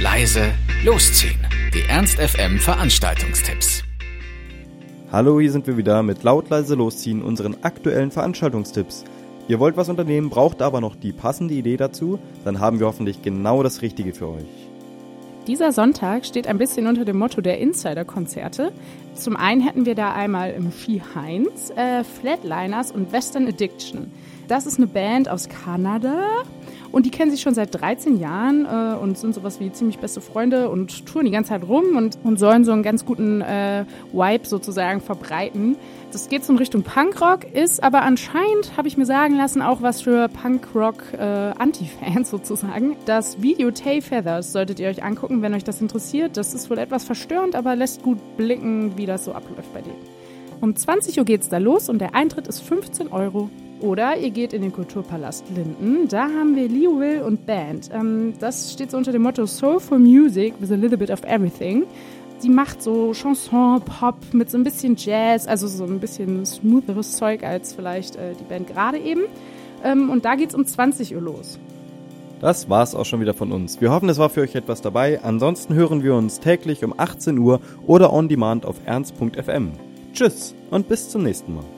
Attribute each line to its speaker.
Speaker 1: leise, losziehen. Die Ernst FM Veranstaltungstipps.
Speaker 2: Hallo, hier sind wir wieder mit laut leise losziehen unseren aktuellen Veranstaltungstipps. Ihr wollt was unternehmen, braucht aber noch die passende Idee dazu, dann haben wir hoffentlich genau das Richtige für euch.
Speaker 3: Dieser Sonntag steht ein bisschen unter dem Motto der Insider-Konzerte. Zum einen hätten wir da einmal im Ski Heinz äh, Flatliners und Western Addiction. Das ist eine Band aus Kanada und die kennen sich schon seit 13 Jahren äh, und sind sowas wie ziemlich beste Freunde und touren die ganze Zeit rum und, und sollen so einen ganz guten äh, Vibe sozusagen verbreiten. Das geht so in Richtung Punkrock, ist aber anscheinend, habe ich mir sagen lassen, auch was für Punkrock-Anti-Fans äh, sozusagen. Das Video Tay Feathers solltet ihr euch angucken, wenn euch das interessiert. Das ist wohl etwas verstörend, aber lässt gut blicken, wie das so abläuft bei denen. Um 20 Uhr geht's da los und der Eintritt ist 15 Euro. Oder ihr geht in den Kulturpalast Linden. Da haben wir Leo Will und Band. Ähm, das steht so unter dem Motto Soulful Music with a little bit of everything. Sie macht so Chanson, Pop mit so ein bisschen Jazz, also so ein bisschen smootheres Zeug als vielleicht äh, die Band gerade eben. Ähm, und da geht's um 20 Uhr los.
Speaker 2: Das war's auch schon wieder von uns. Wir hoffen, es war für euch etwas dabei. Ansonsten hören wir uns täglich um 18 Uhr oder on demand auf ernst.fm. Tschüss und bis zum nächsten Mal.